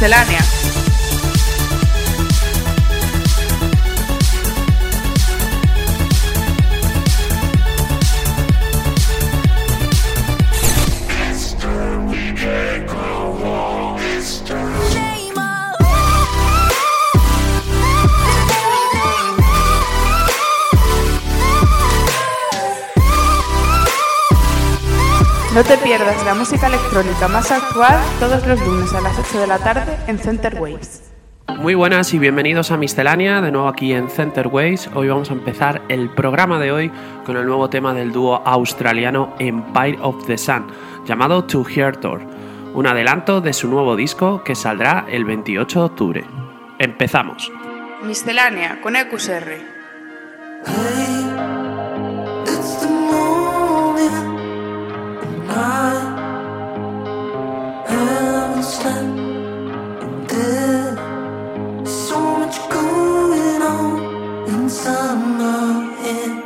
Miscelánea No te pierdas la música electrónica más actual todos los lunes a las 8 de la tarde en Center Waves. Muy buenas y bienvenidos a Miscelánea, de nuevo aquí en Center Waves. Hoy vamos a empezar el programa de hoy con el nuevo tema del dúo australiano Empire of the Sun, llamado To Hear Tour, un adelanto de su nuevo disco que saldrá el 28 de octubre. Empezamos. Miscelánea con EQSR. There's so much going on inside my head.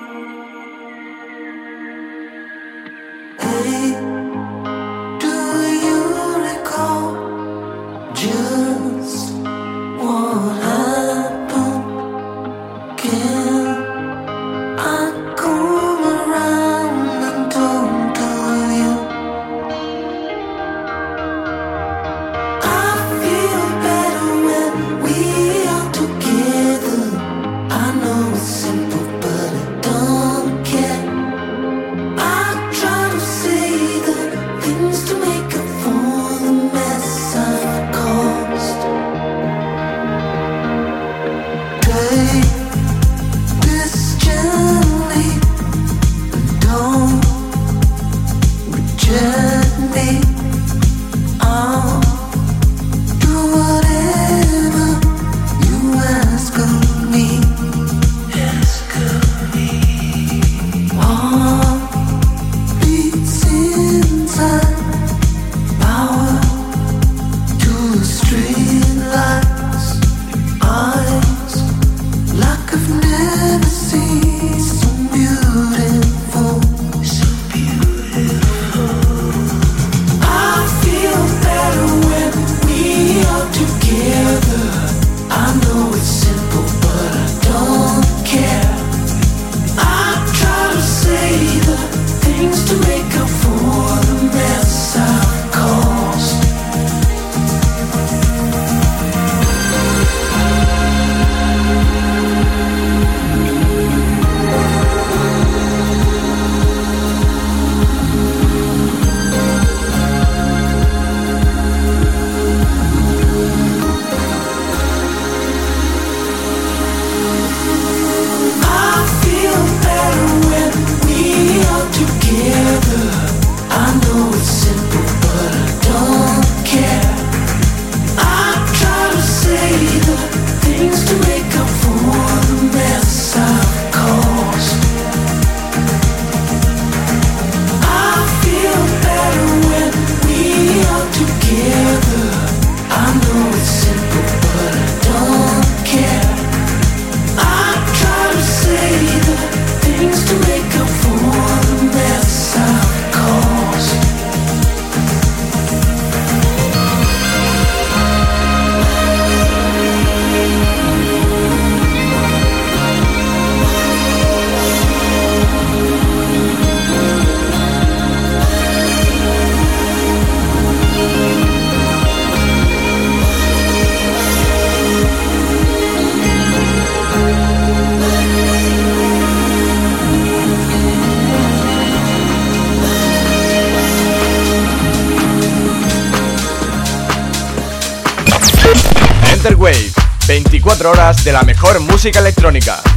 24 horas de la mejor música electrónica.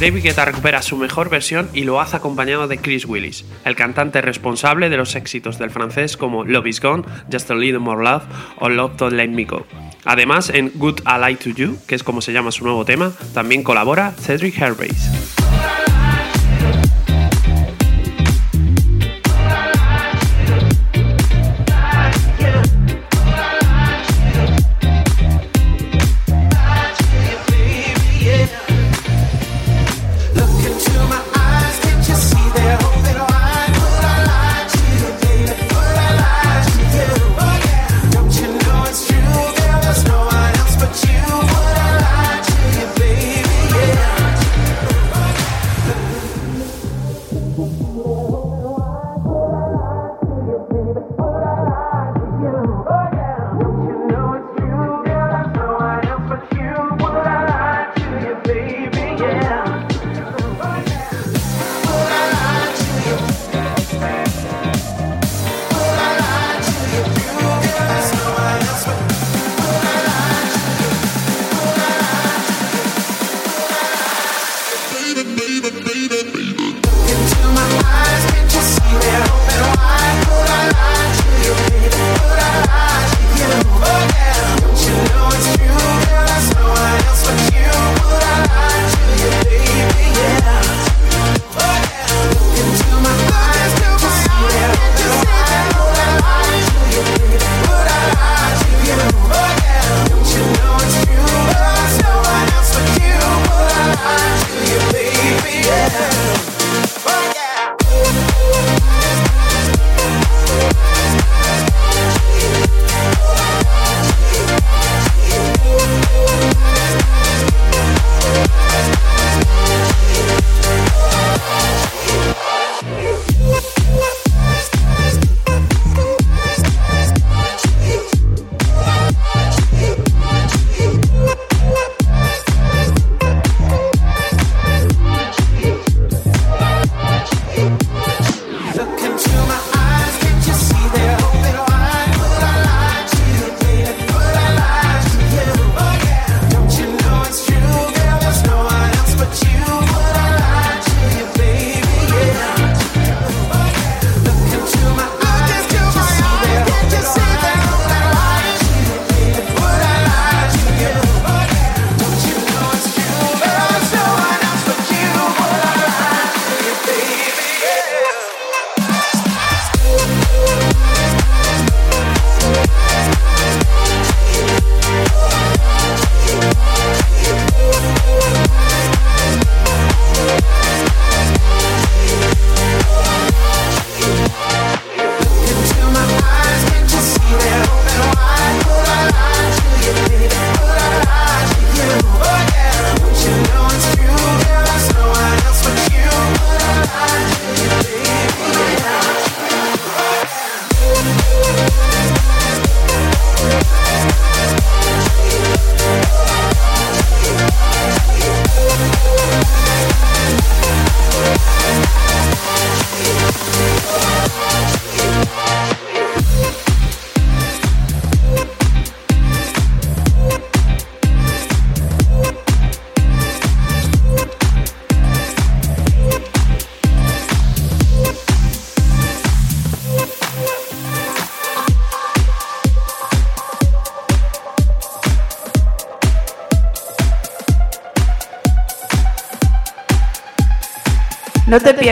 David Guetta recupera su mejor versión y lo hace acompañado de Chris Willis, el cantante responsable de los éxitos del francés como Love Is Gone, Just a Little More Love o Love Don't Let Me Go. Además, en Good Ally to You, que es como se llama su nuevo tema, también colabora Cedric Herbace.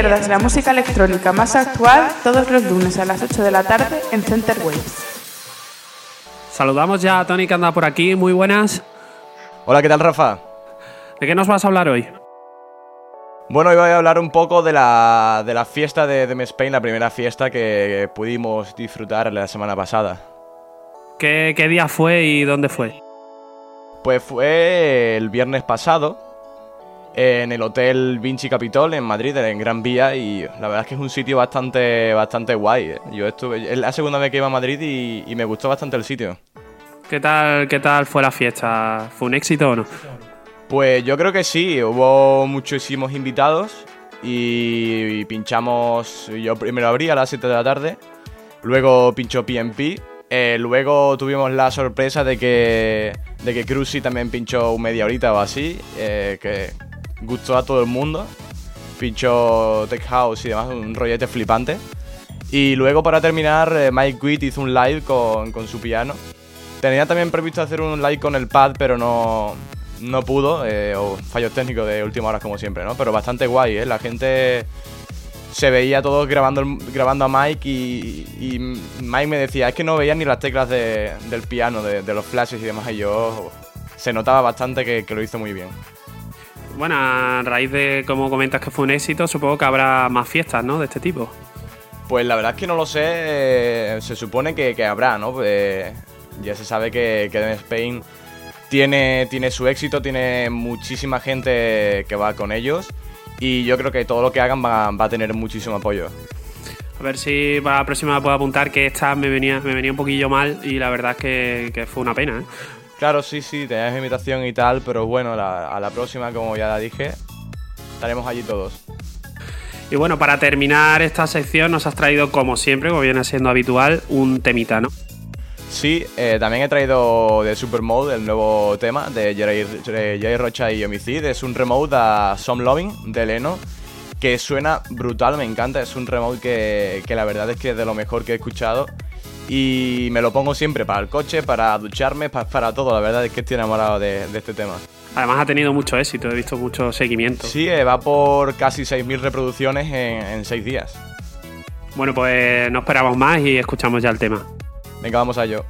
Pierdas la música electrónica más actual todos los lunes a las 8 de la tarde en Center Waves. Saludamos ya a Tony que anda por aquí, muy buenas. Hola, ¿qué tal Rafa? ¿De qué nos vas a hablar hoy? Bueno, hoy voy a hablar un poco de la, de la fiesta de Dem Spain, la primera fiesta que pudimos disfrutar la semana pasada. ¿Qué, ¿Qué día fue y dónde fue? Pues fue el viernes pasado, en el Hotel Vinci Capitol en Madrid, en Gran Vía, y la verdad es que es un sitio bastante, bastante guay. ¿eh? Yo estuve, es la segunda vez que iba a Madrid y, me gustó bastante el sitio. ¿Qué tal, ¿Qué tal fue la fiesta? ¿Fue un éxito o no? Pues yo creo que sí, hubo muchísimos invitados y, pinchamos, yo primero abrí a las 7 de la tarde, luego pinchó PMP, eh, luego tuvimos la sorpresa de que, de que Cruzy también pinchó media horita o así, eh, que gustó a todo el mundo. Pincho Tech House y demás, un rollete flipante. Y luego para terminar, eh, Mike Witt hizo un live con, con, su piano. Tenía también previsto hacer un live con el pad, pero no, no pudo, eh, fallos técnicos de última hora como siempre, ¿no? Pero bastante guay, ¿eh? La gente se veía todos grabando, grabando a Mike y, Mike me decía, es que no veía ni las teclas del piano, de, los flashes y demás, y yo se notaba bastante que lo hizo muy bien. Bueno, a raíz de cómo comentas que fue un éxito, supongo que habrá más fiestas, ¿no? De este tipo. Pues la verdad es que no lo sé, eh, se supone que, habrá, ¿no? Pues, ya se sabe que, que Spain tiene, tiene su éxito, tiene muchísima gente que va con ellos y yo creo que todo lo que hagan va, a tener muchísimo apoyo. A ver si para la próxima puedo apuntar que esta me venía, me venía un poquillo mal y la verdad es que, fue una pena. ¿eh? Claro, sí, sí, tenías invitación y tal, pero bueno, a la próxima, como ya la dije, estaremos allí todos. Y bueno, para terminar esta sección nos has traído, como siempre, como viene siendo habitual, un temita, ¿no? Sí, eh, también he traído de Supermode el nuevo tema de Jerry, Rocha y Homicid. Es un remote a Some Loving de Leno que suena brutal, me encanta. Es un remote que, la verdad es que es de lo mejor que he escuchado. Y me lo pongo siempre para el coche, para ducharme, para, todo. La verdad es que estoy enamorado de este tema. Además ha tenido mucho éxito, he visto mucho seguimiento. Sí, eh, va por casi 6.000 reproducciones en, 6 días. Bueno, pues no esperamos más y escuchamos ya el tema. Venga, vamos a ello.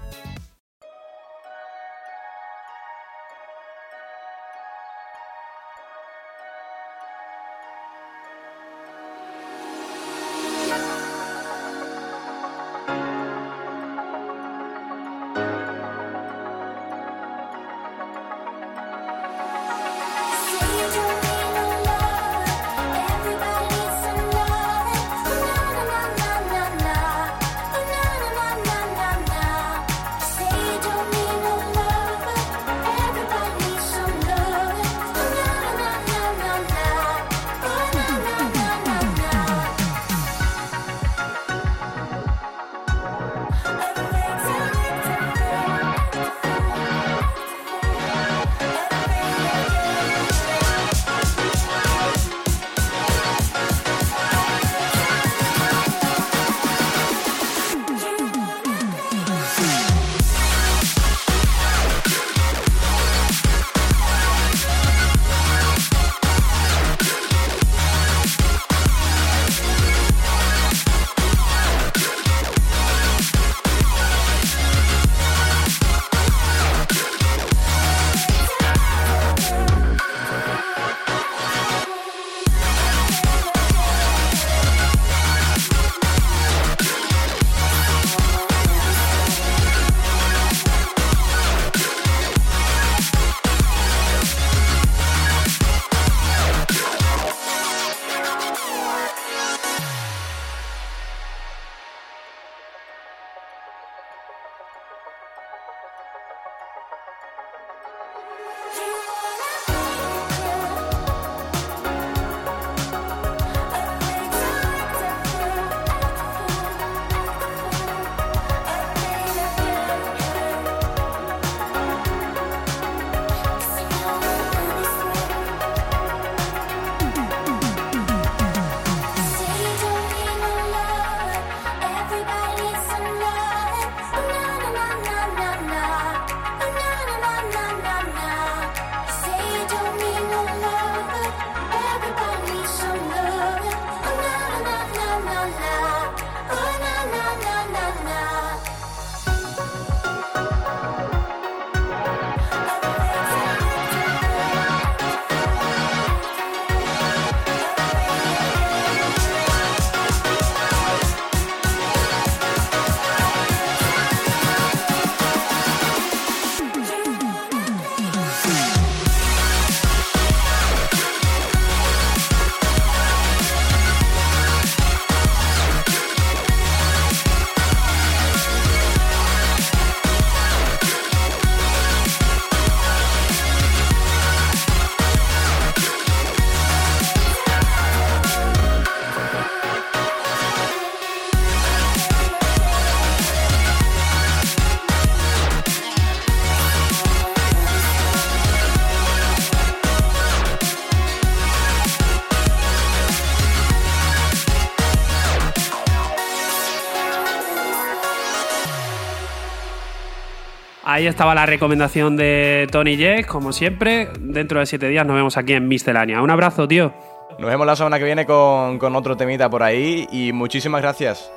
Ahí estaba la recomendación de Tony Jack, como siempre. Dentro de siete días nos vemos aquí en Miscelánea. Un abrazo, tío. Nos vemos la semana que viene con, con otro temita por ahí y muchísimas gracias.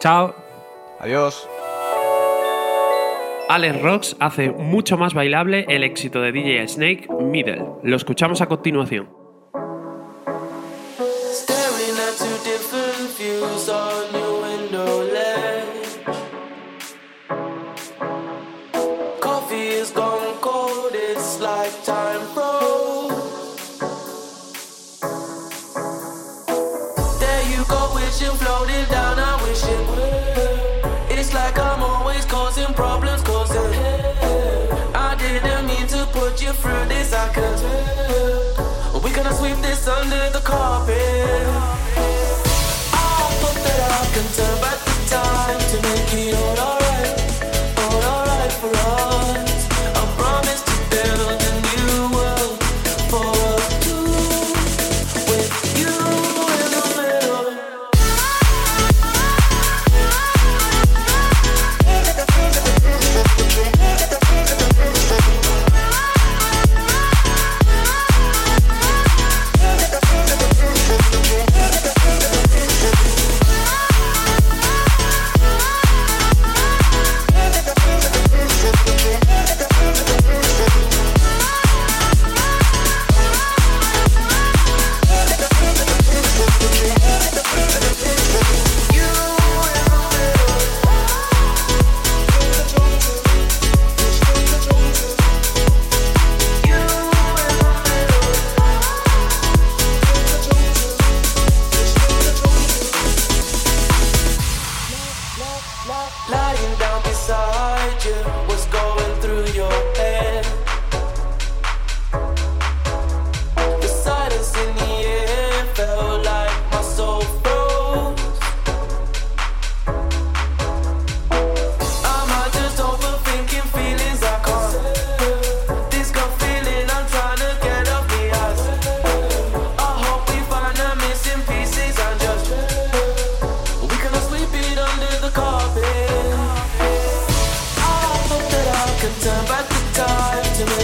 Chao. Adiós. Alex Rocks hace mucho más bailable el éxito de DJ Snake, Middle. Lo escuchamos a continuación. Wishing floating down, could turn back the time to me.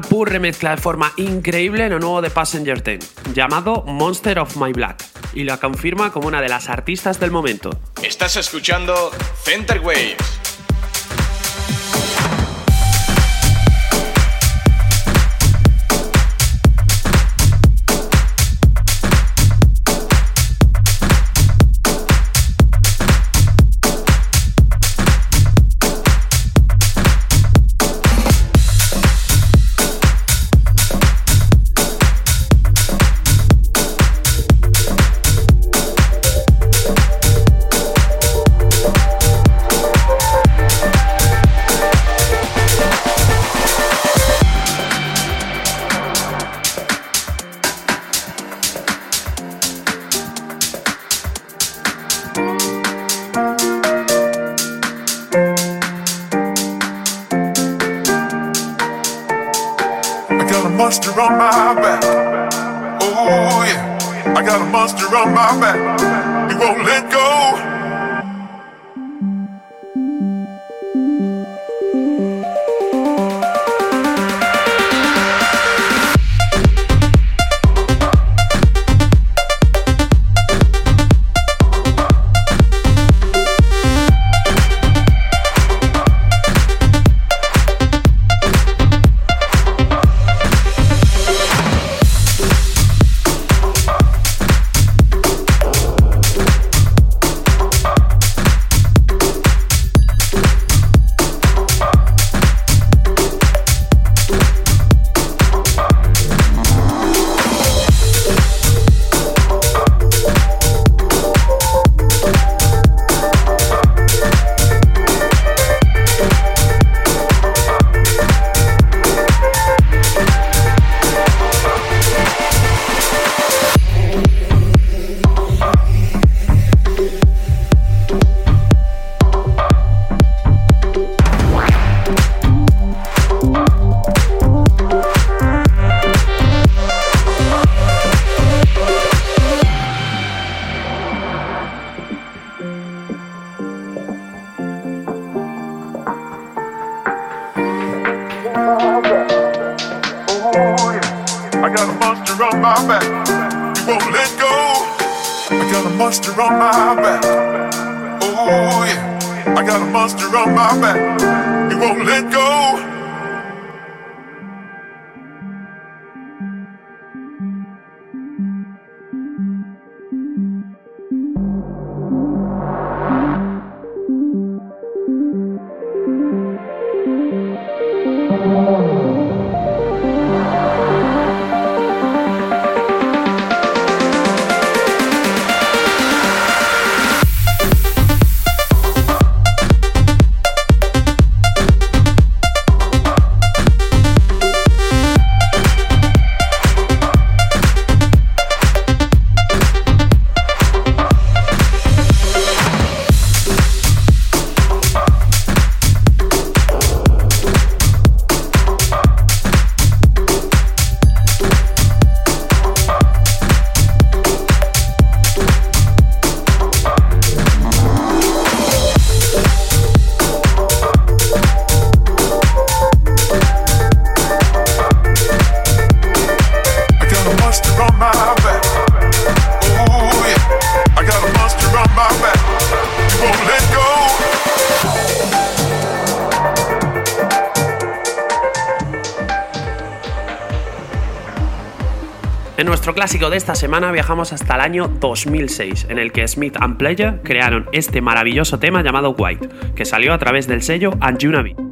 Pur remezcla de forma increíble lo nuevo de Passenger 10, llamado Monster of My Black, y la confirma como una de las artistas del momento. Estás escuchando Center Waves. on my back. You won't let go. I got a monster on my back. Oh yeah. I got a monster on my back. You won't let go. Esta semana viajamos hasta el año 2006, en el que Smith and Player crearon este maravilloso tema llamado White, que salió a través del sello Anjunabi.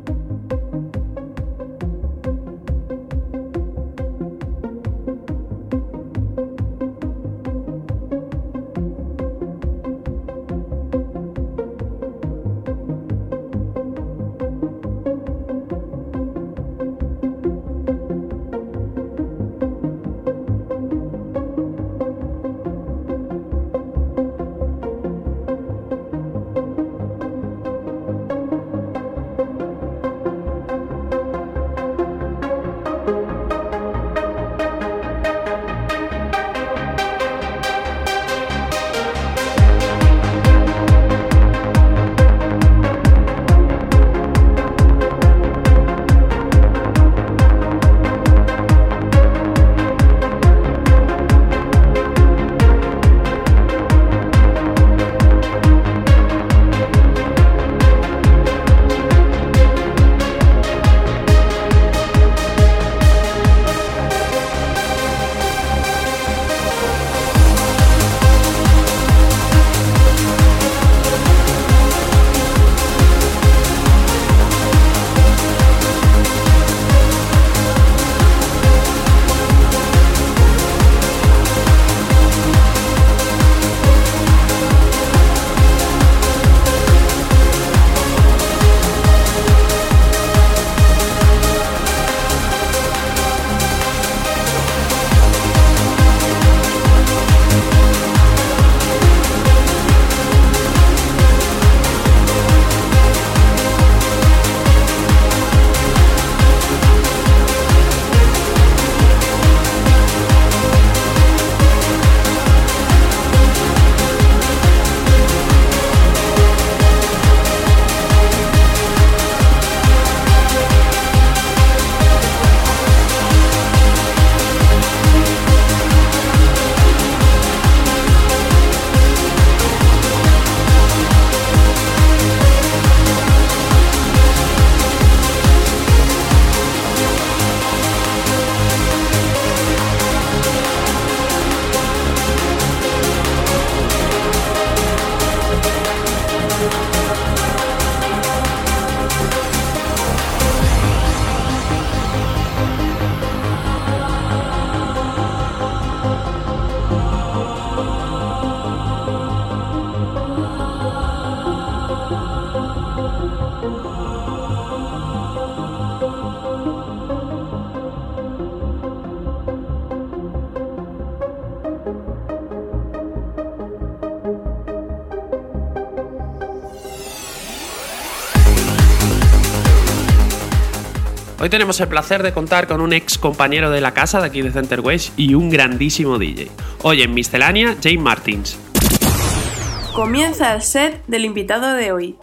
Tenemos el placer de contar con un ex compañero de la casa de aquí de Center West y un grandísimo DJ. Hoy en Miscelánea, Jane Martins. Comienza el set del invitado de hoy.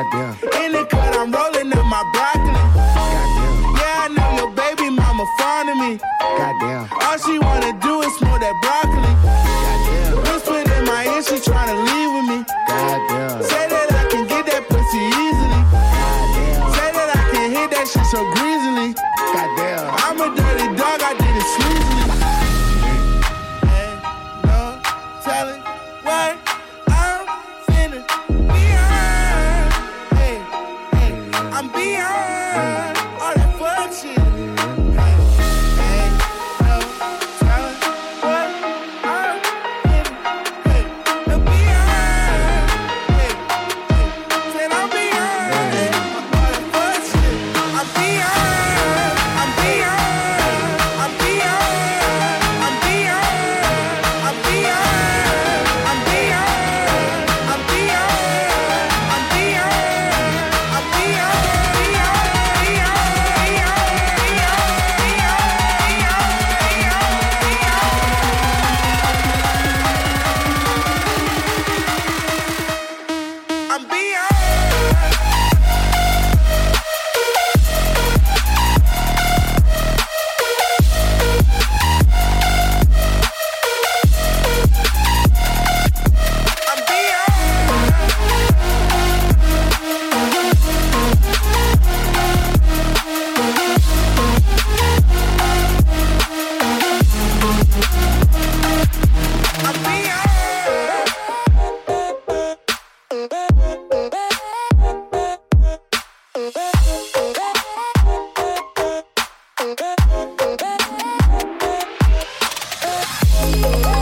Goddamn. In the cut, I'm rolling up my broccoli. Goddamn. Yeah, I know your baby mama fond of me. Goddamn. All she wanna do is smoke that broccoli. Goddamn. Whispered in my ear, she tryna leave with me. Thank you.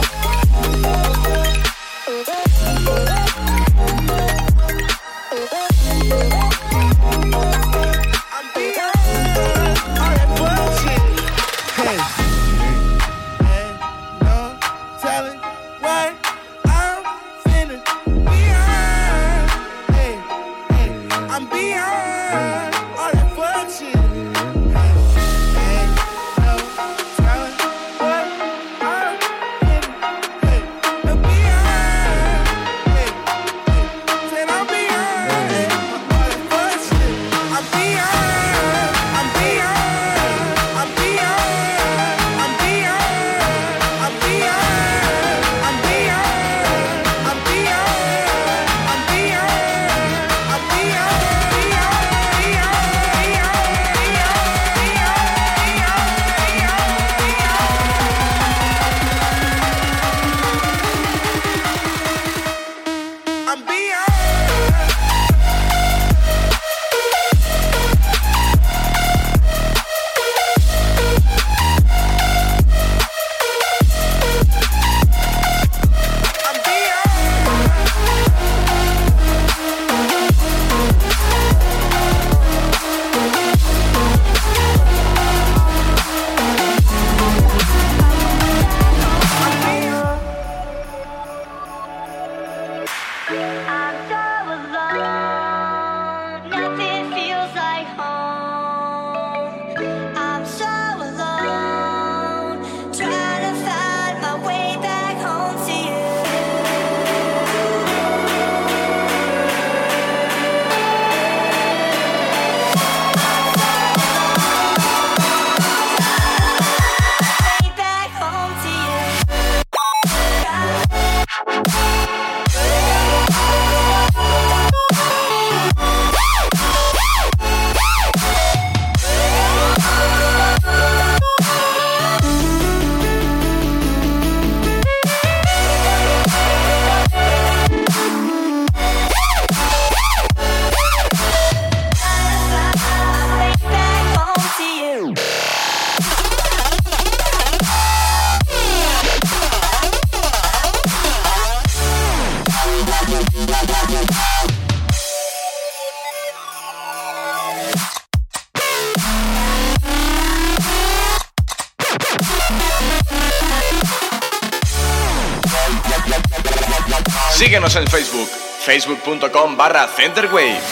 Barra Centerwave.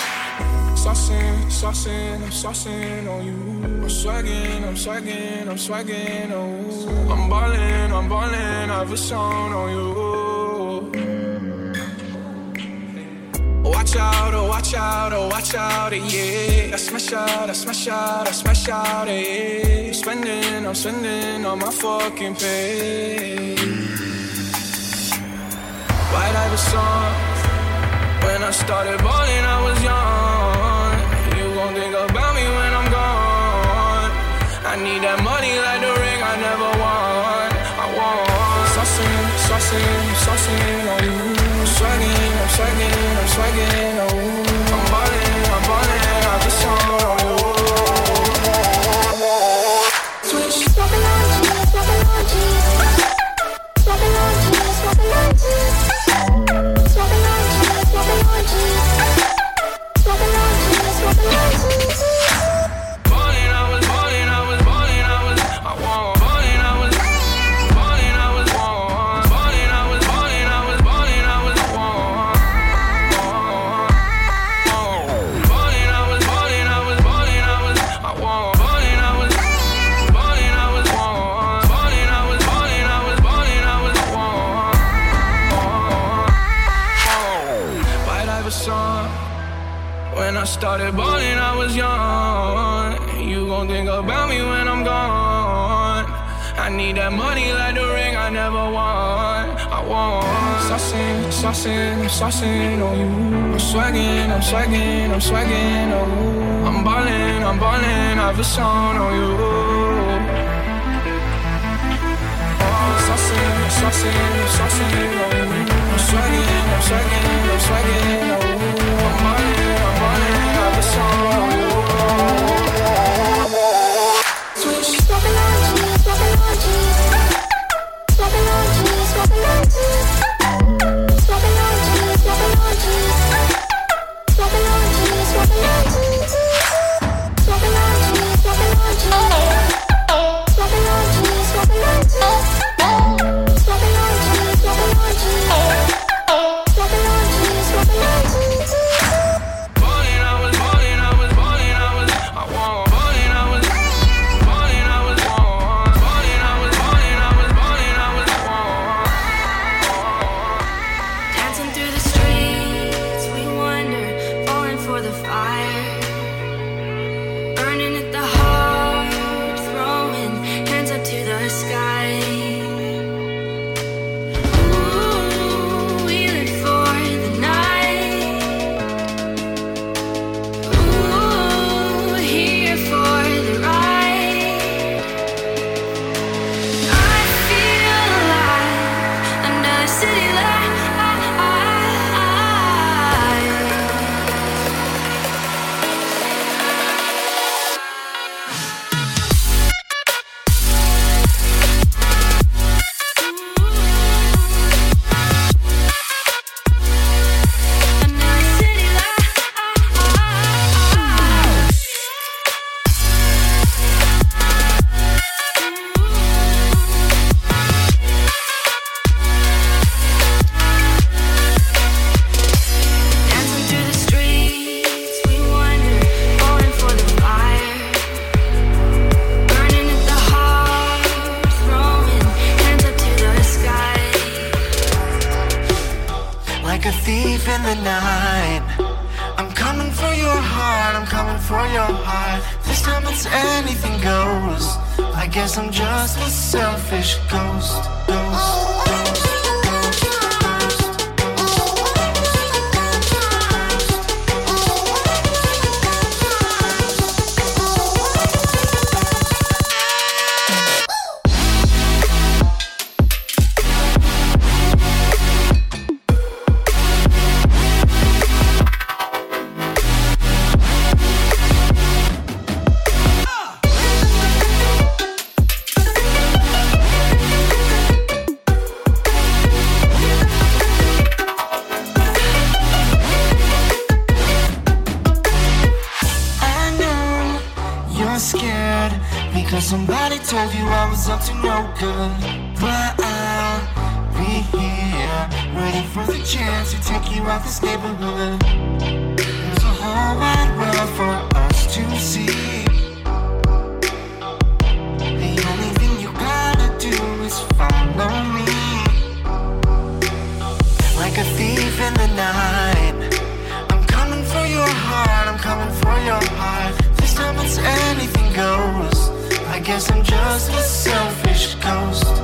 Saucing, saucing, I'm saucing on you. I'm swagging, I'm swagging, I'm swagging on you. I'm ballin', I'm ballin', I have a song on you. Watch out, oh watch out, oh watch out, yeah. I smash out, I smash out, I smash out, yeah. I'm spending, I'm spending on my fucking pay. White Ivy song. When I started balling, I was young. You gon' think about me when I'm gone. I need that swagging, oh. I'm ballin', I'm ballin', I've a song on you. Oh, saucin', saucin', saucin', oh. I'm swaggin', I'm swaggin', I'm swaggin'. told you I was up to no good. But I'll be here, waiting for the chance to take you out this neighborhood. There's a whole wide world for us to see. guess I'm just a selfish ghost.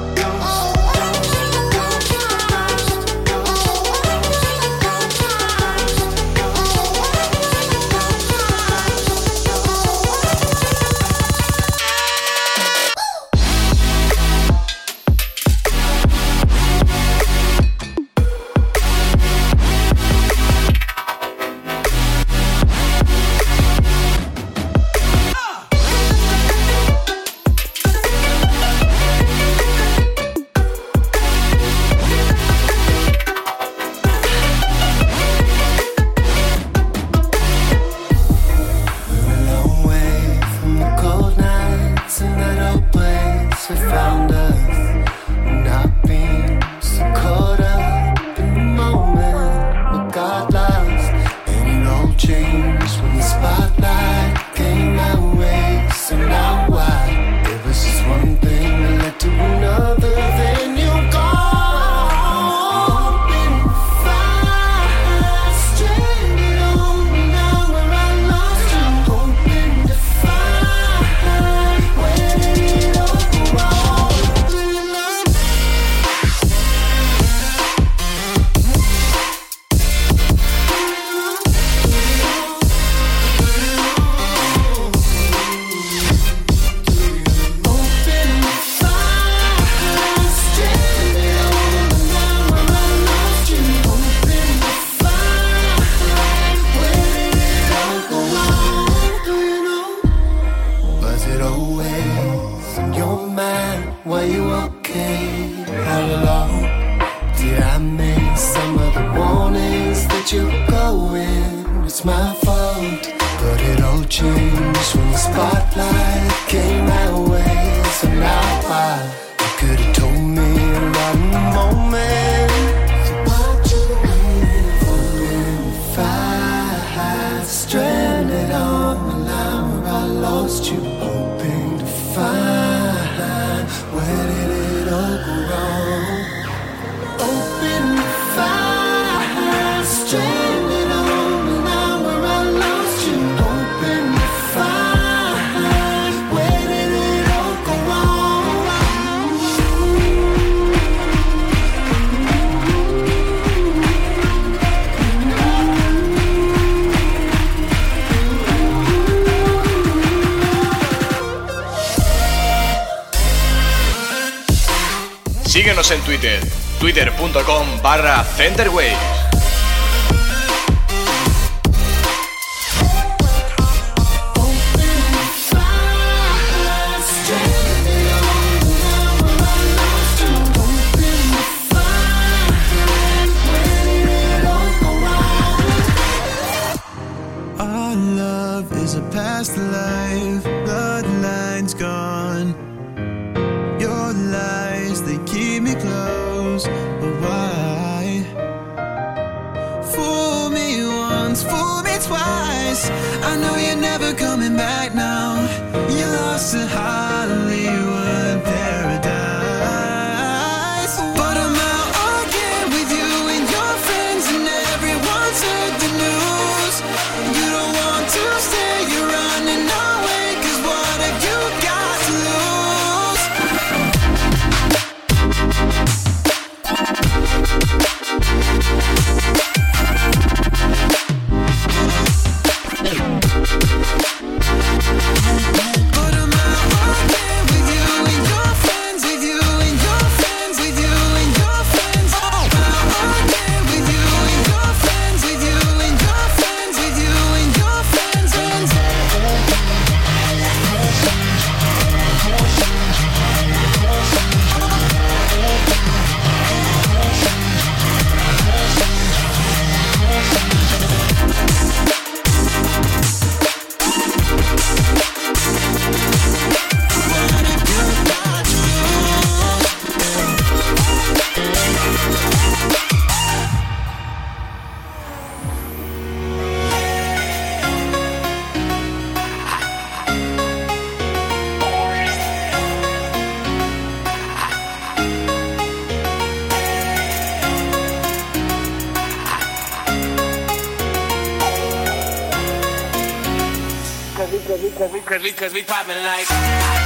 Fenderway. cause we, cause we, cause we poppin' like.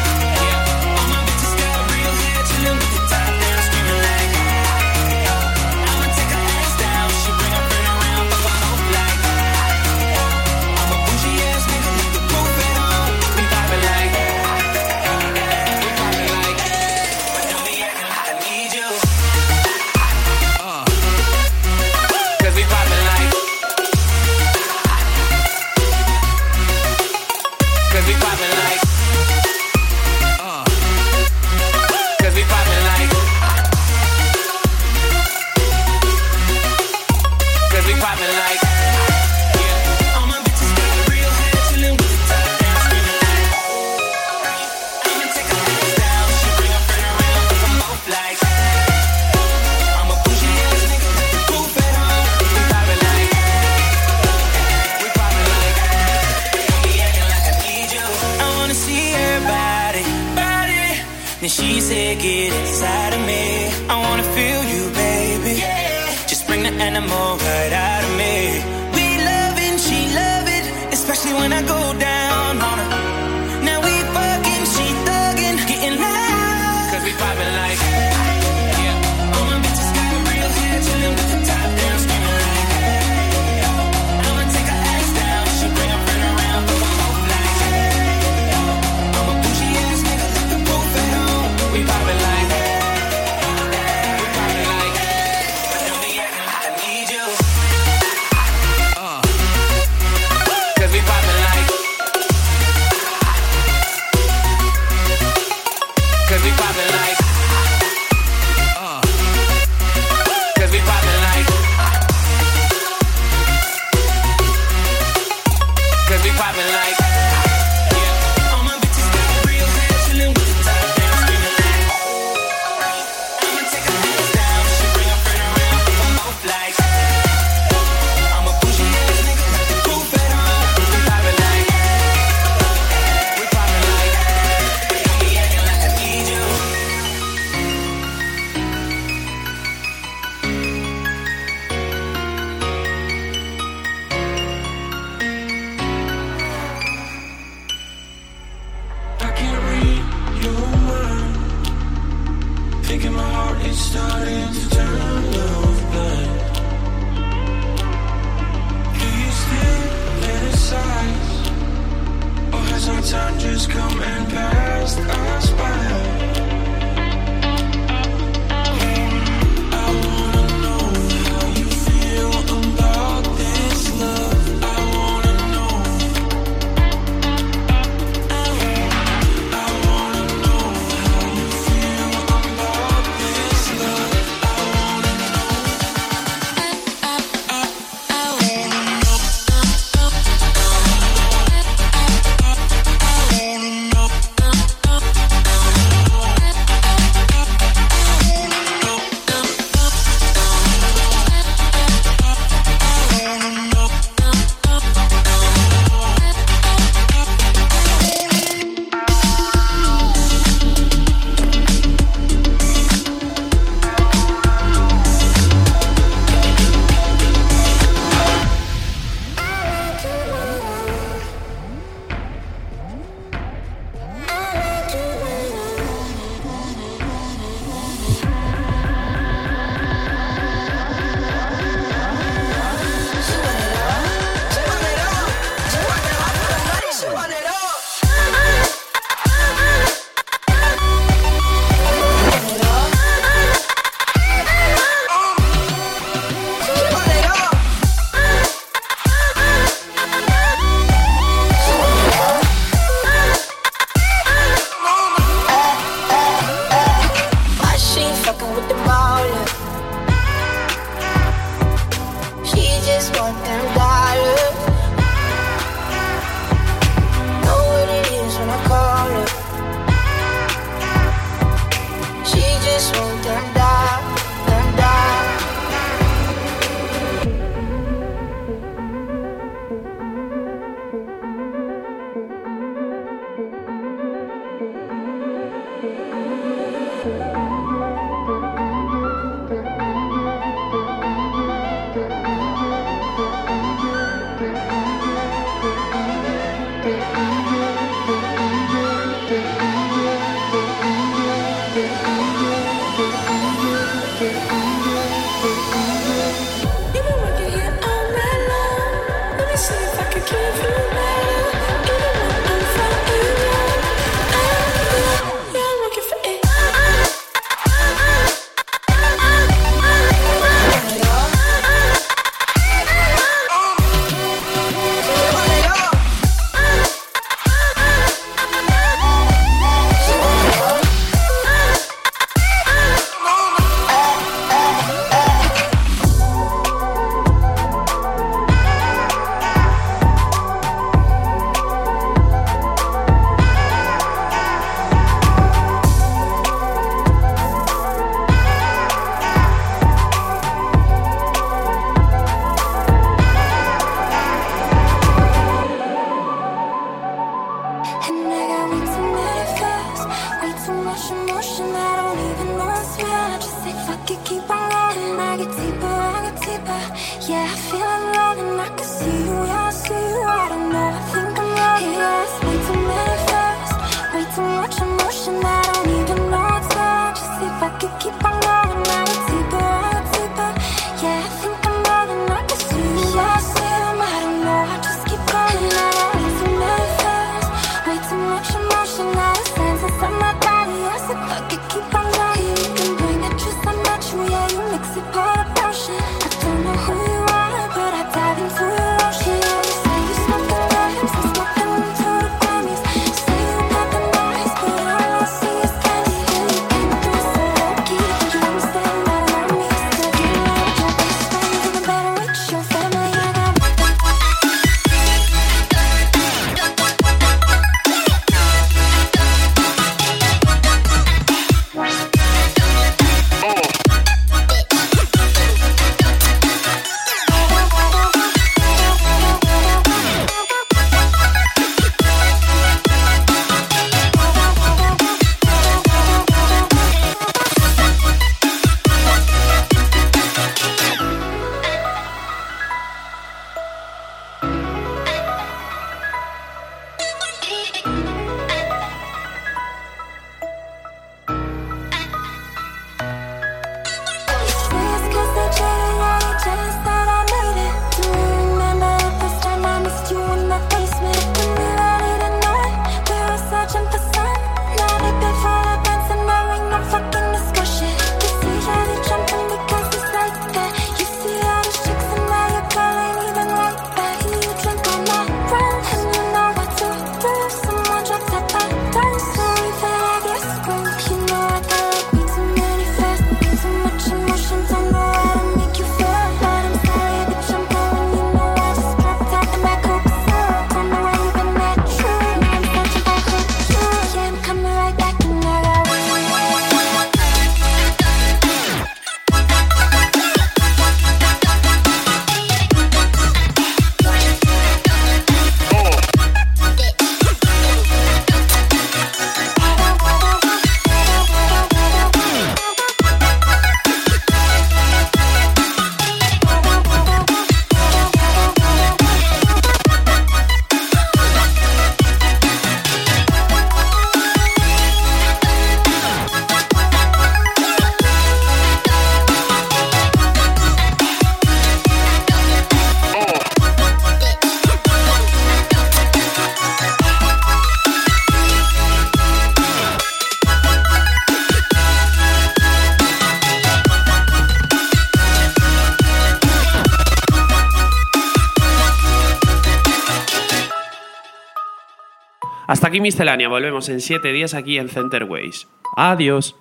aquí miscelánea. Volvemos en 7 días aquí en Centerways. Adiós.